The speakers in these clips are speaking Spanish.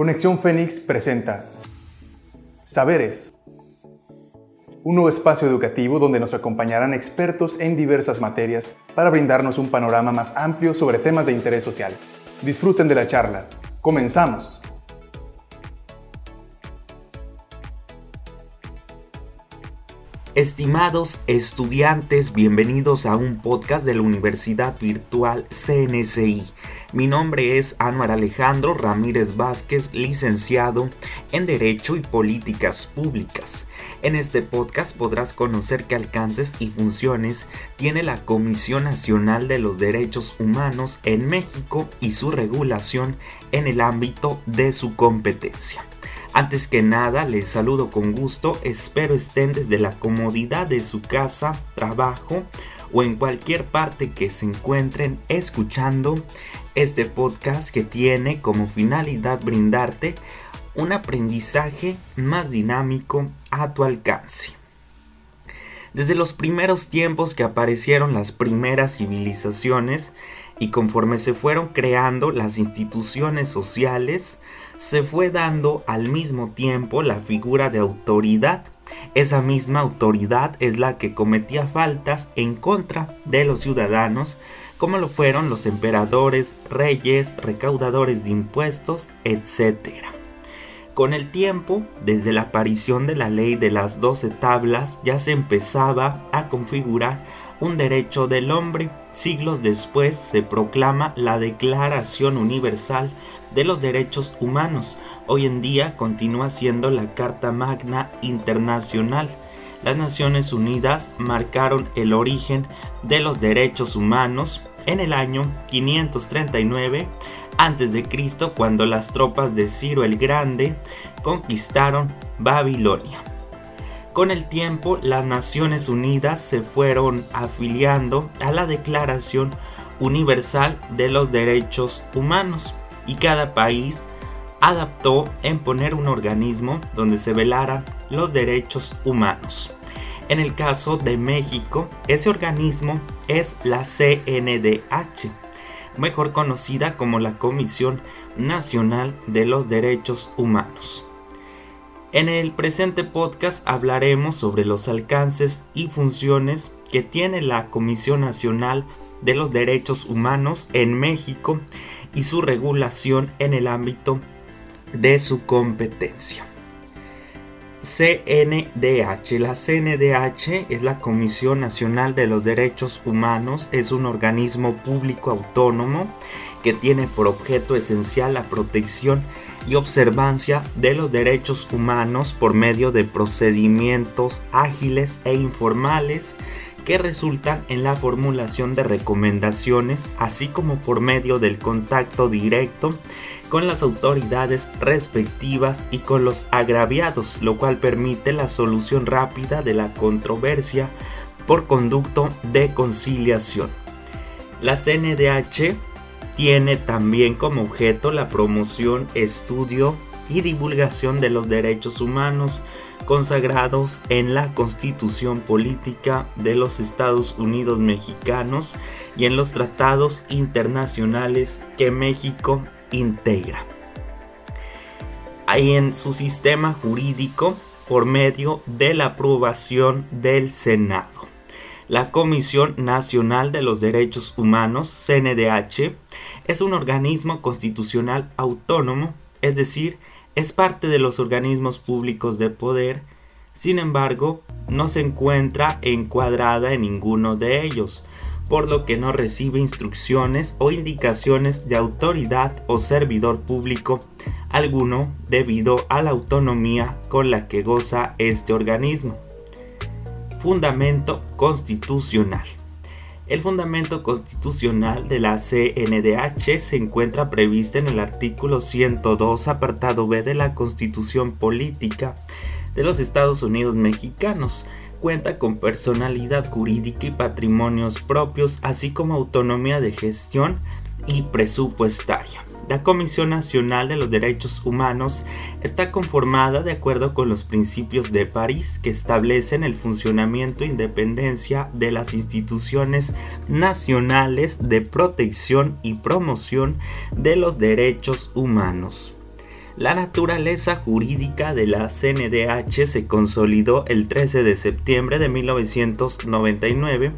Conexión Fénix presenta Saberes, un nuevo espacio educativo donde nos acompañarán expertos en diversas materias para brindarnos un panorama más amplio sobre temas de interés social. Disfruten de la charla. Comenzamos. Estimados estudiantes, bienvenidos a un podcast de la Universidad Virtual CNCI. Mi nombre es Anuar Alejandro Ramírez Vázquez, licenciado en Derecho y Políticas Públicas. En este podcast podrás conocer qué alcances y funciones tiene la Comisión Nacional de los Derechos Humanos en México y su regulación en el ámbito de su competencia. Antes que nada, les saludo con gusto, espero estén desde la comodidad de su casa, trabajo o en cualquier parte que se encuentren escuchando este podcast que tiene como finalidad brindarte un aprendizaje más dinámico a tu alcance. Desde los primeros tiempos que aparecieron las primeras civilizaciones y conforme se fueron creando las instituciones sociales, se fue dando al mismo tiempo la figura de autoridad. Esa misma autoridad es la que cometía faltas en contra de los ciudadanos, como lo fueron los emperadores, reyes, recaudadores de impuestos, etc. Con el tiempo, desde la aparición de la ley de las doce tablas, ya se empezaba a configurar un derecho del hombre. Siglos después se proclama la Declaración Universal de los Derechos Humanos. Hoy en día continúa siendo la Carta Magna Internacional. Las Naciones Unidas marcaron el origen de los derechos humanos en el año 539 a.C., cuando las tropas de Ciro el Grande conquistaron Babilonia. Con el tiempo, las Naciones Unidas se fueron afiliando a la Declaración Universal de los Derechos Humanos y cada país adaptó en poner un organismo donde se velaran los derechos humanos. En el caso de México, ese organismo es la CNDH, mejor conocida como la Comisión Nacional de los Derechos Humanos. En el presente podcast hablaremos sobre los alcances y funciones que tiene la Comisión Nacional de los Derechos Humanos en México y su regulación en el ámbito de su competencia. CNDH. La CNDH es la Comisión Nacional de los Derechos Humanos, es un organismo público autónomo que tiene por objeto esencial la protección y observancia de los derechos humanos por medio de procedimientos ágiles e informales que resultan en la formulación de recomendaciones, así como por medio del contacto directo con las autoridades respectivas y con los agraviados, lo cual permite la solución rápida de la controversia por conducto de conciliación. La CNDH tiene también como objeto la promoción, estudio y divulgación de los derechos humanos, consagrados en la Constitución Política de los Estados Unidos Mexicanos y en los tratados internacionales que México integra. En su sistema jurídico por medio de la aprobación del Senado. La Comisión Nacional de los Derechos Humanos, CNDH, es un organismo constitucional autónomo, es decir, es parte de los organismos públicos de poder, sin embargo, no se encuentra encuadrada en ninguno de ellos, por lo que no recibe instrucciones o indicaciones de autoridad o servidor público alguno debido a la autonomía con la que goza este organismo. Fundamento constitucional. El fundamento constitucional de la CNDH se encuentra previsto en el artículo 102, apartado B de la Constitución Política de los Estados Unidos Mexicanos. Cuenta con personalidad jurídica y patrimonios propios, así como autonomía de gestión y presupuestaria. La Comisión Nacional de los Derechos Humanos está conformada de acuerdo con los principios de París que establecen el funcionamiento e independencia de las instituciones nacionales de protección y promoción de los derechos humanos. La naturaleza jurídica de la CNDH se consolidó el 13 de septiembre de 1999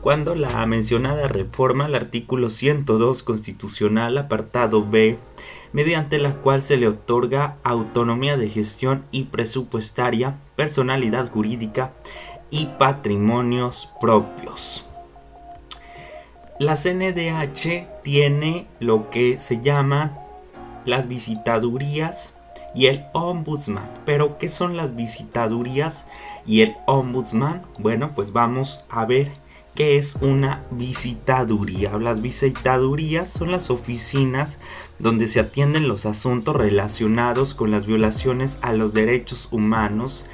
cuando la mencionada reforma al artículo 102 constitucional apartado B, mediante la cual se le otorga autonomía de gestión y presupuestaria, personalidad jurídica y patrimonios propios. La CNDH tiene lo que se llaman las visitadurías y el ombudsman. Pero, ¿qué son las visitadurías y el ombudsman? Bueno, pues vamos a ver ¿Qué es una visitaduría? Las visitadurías son las oficinas donde se atienden los asuntos relacionados con las violaciones a los derechos humanos.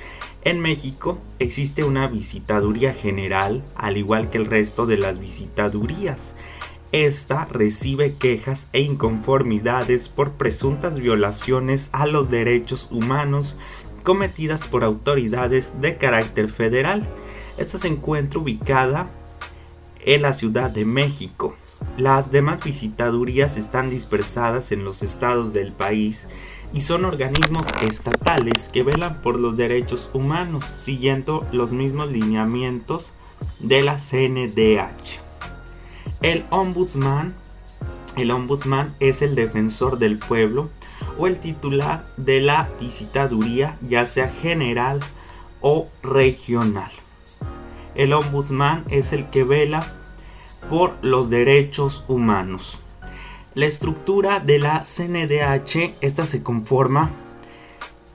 En México existe una visitaduría general, al igual que el resto de las visitadurías. Esta recibe quejas e inconformidades por presuntas violaciones a los derechos humanos cometidas por autoridades de carácter federal. Esta se encuentra ubicada en la Ciudad de México. Las demás visitadurías están dispersadas en los estados del país y son organismos estatales que velan por los derechos humanos, siguiendo los mismos lineamientos de la CNDH. El ombudsman, el ombudsman es el defensor del pueblo o el titular de la visitaduría, ya sea general o regional. El ombudsman es el que vela por los derechos humanos. La estructura de la CNDH, esta se conforma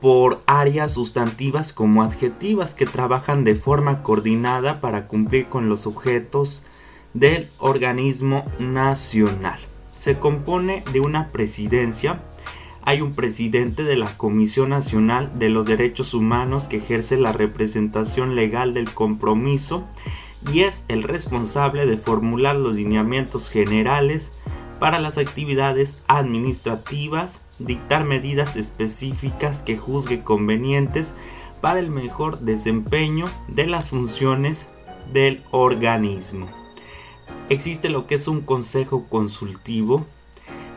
por áreas sustantivas como adjetivas que trabajan de forma coordinada para cumplir con los objetos del organismo nacional. Se compone de una presidencia, hay un presidente de la Comisión Nacional de los Derechos Humanos que ejerce la representación legal del compromiso y es el responsable de formular los lineamientos generales para las actividades administrativas, dictar medidas específicas que juzgue convenientes para el mejor desempeño de las funciones del organismo. Existe lo que es un consejo consultivo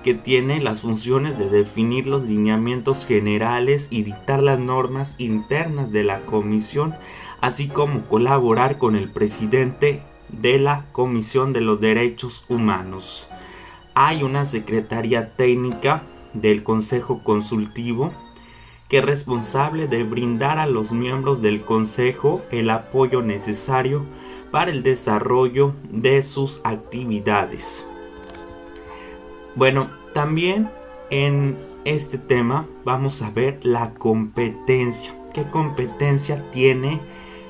que tiene las funciones de definir los lineamientos generales y dictar las normas internas de la comisión, así como colaborar con el presidente de la Comisión de los Derechos Humanos. Hay una secretaría técnica del Consejo Consultivo que es responsable de brindar a los miembros del Consejo el apoyo necesario para el desarrollo de sus actividades. Bueno, también en este tema vamos a ver la competencia. ¿Qué competencia tiene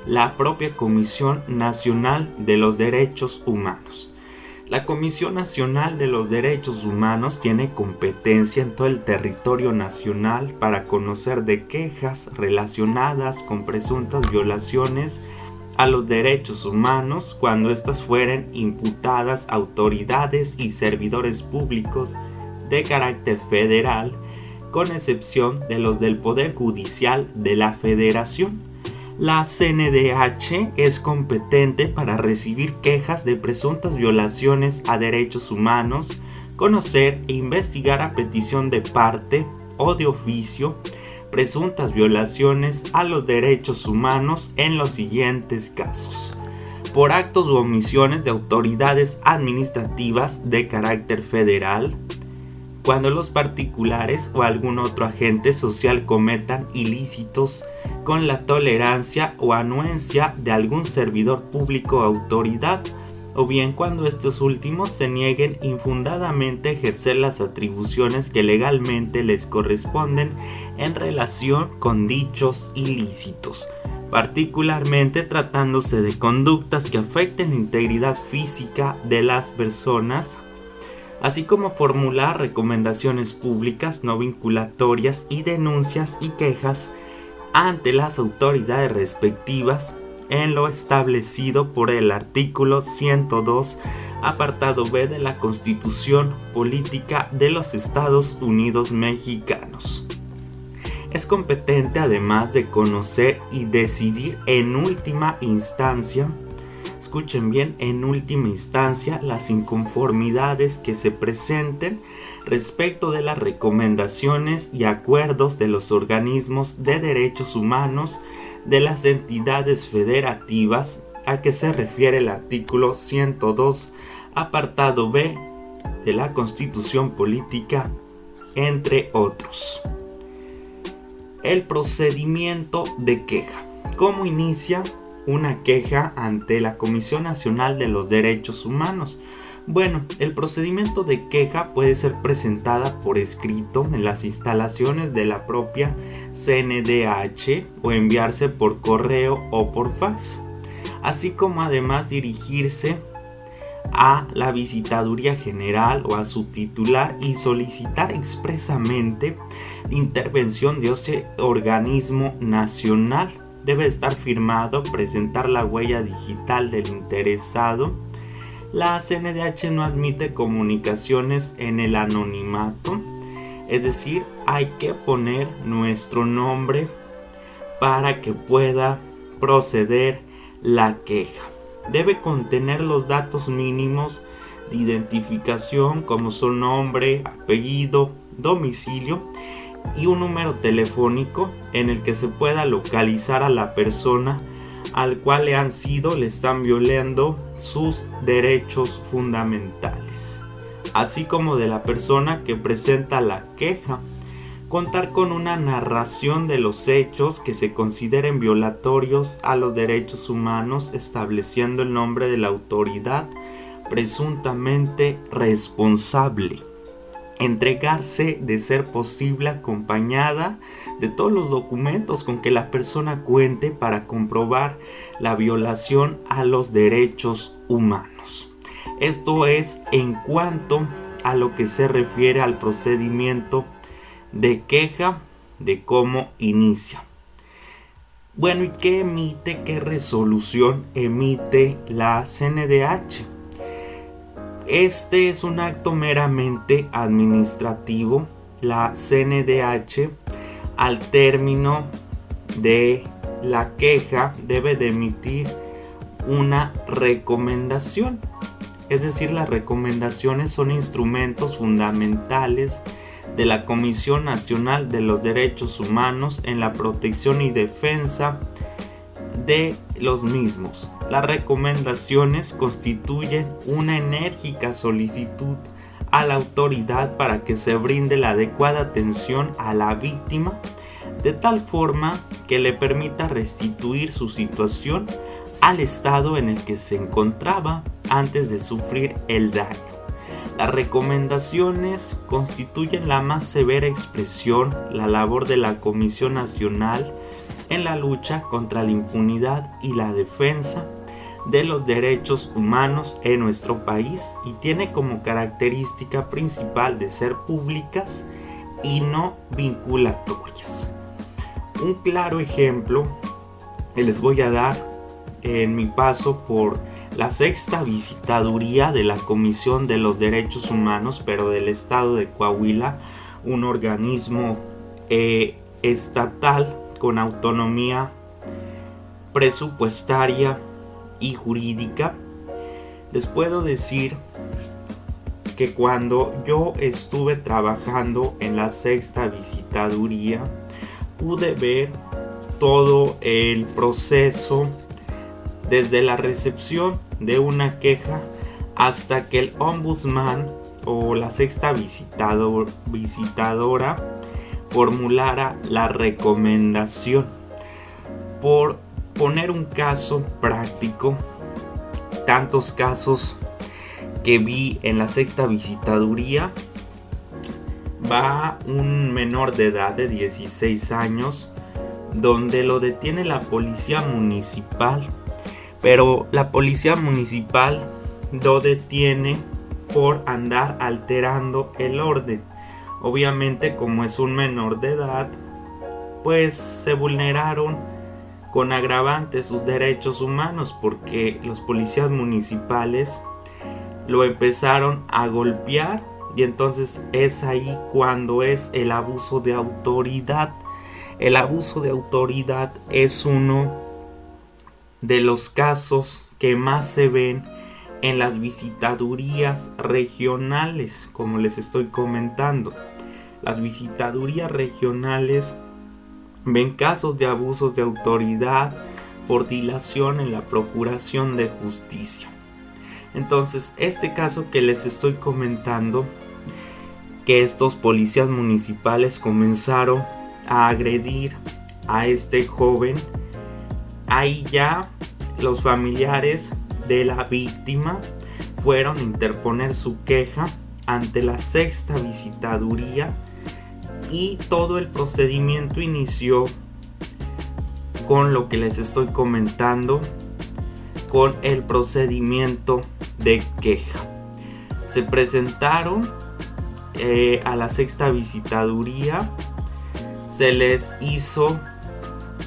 la propia Comisión Nacional de los Derechos Humanos? La Comisión Nacional de los Derechos Humanos tiene competencia en todo el territorio nacional para conocer de quejas relacionadas con presuntas violaciones a los derechos humanos cuando éstas fueren imputadas autoridades y servidores públicos de carácter federal, con excepción de los del Poder Judicial de la Federación. La CNDH es competente para recibir quejas de presuntas violaciones a derechos humanos, conocer e investigar a petición de parte o de oficio presuntas violaciones a los derechos humanos en los siguientes casos. Por actos u omisiones de autoridades administrativas de carácter federal, cuando los particulares o algún otro agente social cometan ilícitos con la tolerancia o anuencia de algún servidor público o autoridad, o bien cuando estos últimos se nieguen infundadamente a ejercer las atribuciones que legalmente les corresponden en relación con dichos ilícitos, particularmente tratándose de conductas que afecten la integridad física de las personas, así como formular recomendaciones públicas no vinculatorias y denuncias y quejas ante las autoridades respectivas en lo establecido por el artículo 102, apartado B de la Constitución Política de los Estados Unidos Mexicanos. Es competente además de conocer y decidir en última instancia, escuchen bien, en última instancia las inconformidades que se presenten respecto de las recomendaciones y acuerdos de los organismos de derechos humanos de las entidades federativas a que se refiere el artículo 102, apartado B de la Constitución Política, entre otros. El procedimiento de queja. ¿Cómo inicia una queja ante la Comisión Nacional de los Derechos Humanos? Bueno, el procedimiento de queja puede ser presentada por escrito en las instalaciones de la propia CNDH o enviarse por correo o por fax, así como además dirigirse a la visitaduría general o a su titular y solicitar expresamente intervención de este organismo nacional. Debe estar firmado, presentar la huella digital del interesado la CNDH no admite comunicaciones en el anonimato, es decir, hay que poner nuestro nombre para que pueda proceder la queja. Debe contener los datos mínimos de identificación como su nombre, apellido, domicilio y un número telefónico en el que se pueda localizar a la persona al cual le han sido, le están violando sus derechos fundamentales, así como de la persona que presenta la queja. Contar con una narración de los hechos que se consideren violatorios a los derechos humanos, estableciendo el nombre de la autoridad presuntamente responsable entregarse de ser posible acompañada de todos los documentos con que la persona cuente para comprobar la violación a los derechos humanos. Esto es en cuanto a lo que se refiere al procedimiento de queja de cómo inicia. Bueno, ¿y qué emite, qué resolución emite la CNDH? Este es un acto meramente administrativo. La CNDH al término de la queja debe de emitir una recomendación. Es decir, las recomendaciones son instrumentos fundamentales de la Comisión Nacional de los Derechos Humanos en la protección y defensa de los mismos. Las recomendaciones constituyen una enérgica solicitud a la autoridad para que se brinde la adecuada atención a la víctima de tal forma que le permita restituir su situación al estado en el que se encontraba antes de sufrir el daño. Las recomendaciones constituyen la más severa expresión, la labor de la Comisión Nacional en la lucha contra la impunidad y la defensa de los derechos humanos en nuestro país y tiene como característica principal de ser públicas y no vinculatorias. Un claro ejemplo que les voy a dar en mi paso por la sexta visitaduría de la Comisión de los Derechos Humanos, pero del Estado de Coahuila, un organismo eh, estatal con autonomía presupuestaria y jurídica, les puedo decir que cuando yo estuve trabajando en la sexta visitaduría, pude ver todo el proceso desde la recepción de una queja hasta que el ombudsman o la sexta visitador, visitadora formulara la recomendación. Por poner un caso práctico, tantos casos que vi en la sexta visitaduría, va un menor de edad de 16 años donde lo detiene la policía municipal, pero la policía municipal lo detiene por andar alterando el orden. Obviamente como es un menor de edad, pues se vulneraron con agravante sus derechos humanos porque los policías municipales lo empezaron a golpear y entonces es ahí cuando es el abuso de autoridad. El abuso de autoridad es uno de los casos que más se ven en las visitadurías regionales, como les estoy comentando. Las visitadurías regionales ven casos de abusos de autoridad por dilación en la procuración de justicia. Entonces, este caso que les estoy comentando, que estos policías municipales comenzaron a agredir a este joven, ahí ya los familiares de la víctima fueron a interponer su queja ante la sexta visitaduría y todo el procedimiento inició con lo que les estoy comentando, con el procedimiento de queja. Se presentaron eh, a la sexta visitaduría, se les hizo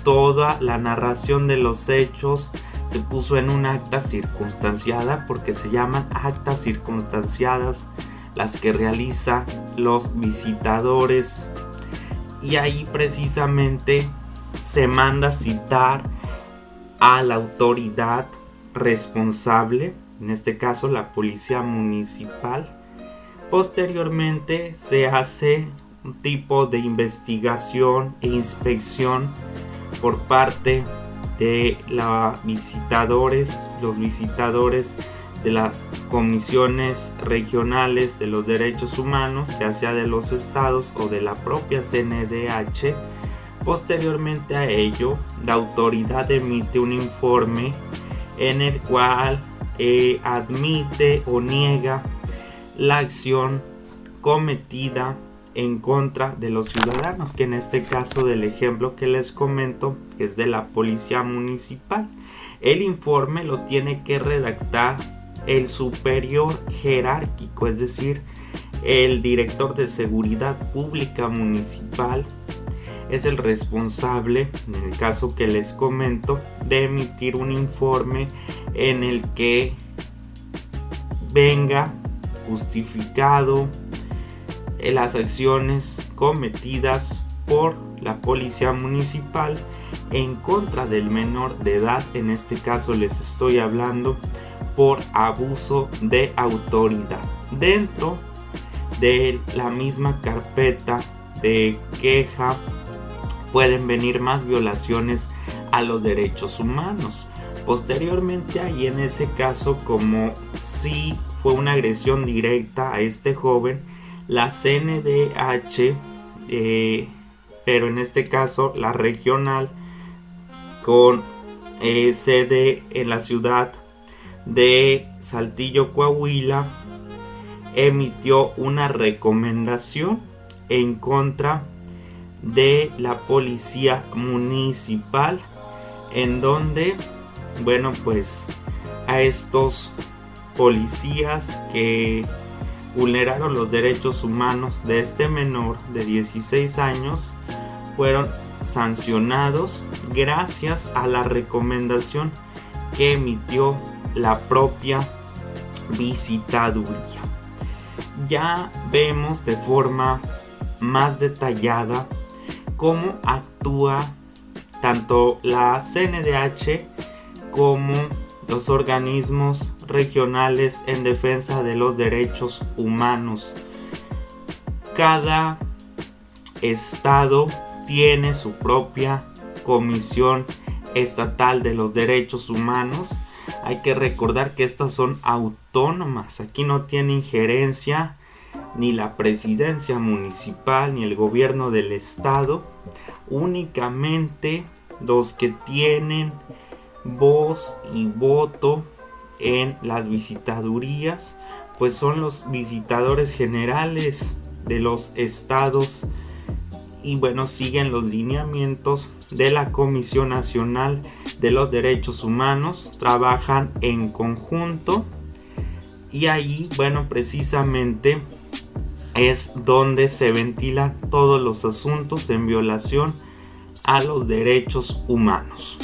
toda la narración de los hechos, se puso en un acta circunstanciada porque se llaman actas circunstanciadas las que realiza los visitadores y ahí precisamente se manda citar a la autoridad responsable, en este caso la policía municipal. Posteriormente se hace un tipo de investigación e inspección por parte de los visitadores, los visitadores de las comisiones regionales de los derechos humanos, ya sea de los estados o de la propia CNDH. Posteriormente a ello, la autoridad emite un informe en el cual eh, admite o niega la acción cometida en contra de los ciudadanos, que en este caso del ejemplo que les comento, que es de la policía municipal. El informe lo tiene que redactar el superior jerárquico, es decir, el director de seguridad pública municipal es el responsable, en el caso que les comento, de emitir un informe en el que venga justificado las acciones cometidas por la policía municipal en contra del menor de edad, en este caso les estoy hablando por abuso de autoridad. Dentro de la misma carpeta de queja pueden venir más violaciones a los derechos humanos. Posteriormente ahí en ese caso como si fue una agresión directa a este joven, la CNDH, eh, pero en este caso la regional con eh, sede en la ciudad de Saltillo, Coahuila, emitió una recomendación en contra de la policía municipal en donde bueno pues a estos policías que vulneraron los derechos humanos de este menor de 16 años fueron sancionados gracias a la recomendación que emitió la propia visitaduría. Ya vemos de forma más detallada cómo actúa tanto la CNDH como los organismos regionales en defensa de los derechos humanos. Cada estado tiene su propia comisión estatal de los derechos humanos hay que recordar que estas son autónomas. Aquí no tiene injerencia ni la presidencia municipal ni el gobierno del estado. Únicamente los que tienen voz y voto en las visitadurías pues son los visitadores generales de los estados y bueno siguen los lineamientos de la Comisión Nacional de los Derechos Humanos trabajan en conjunto y ahí, bueno, precisamente es donde se ventilan todos los asuntos en violación a los derechos humanos.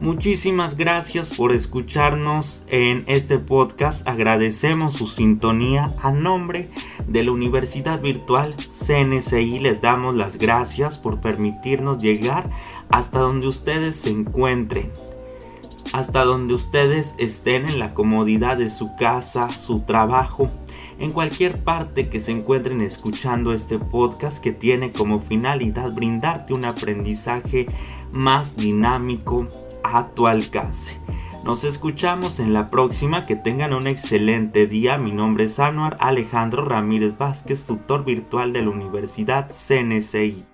Muchísimas gracias por escucharnos en este podcast. Agradecemos su sintonía a nombre de la Universidad Virtual CNCI. Les damos las gracias por permitirnos llegar hasta donde ustedes se encuentren. hasta donde ustedes estén en la comodidad de su casa, su trabajo, en cualquier parte que se encuentren escuchando este podcast que tiene como finalidad brindarte un aprendizaje más dinámico a tu alcance. Nos escuchamos en la próxima, que tengan un excelente día. Mi nombre es Anuar Alejandro Ramírez Vázquez, tutor virtual de la Universidad CNCI.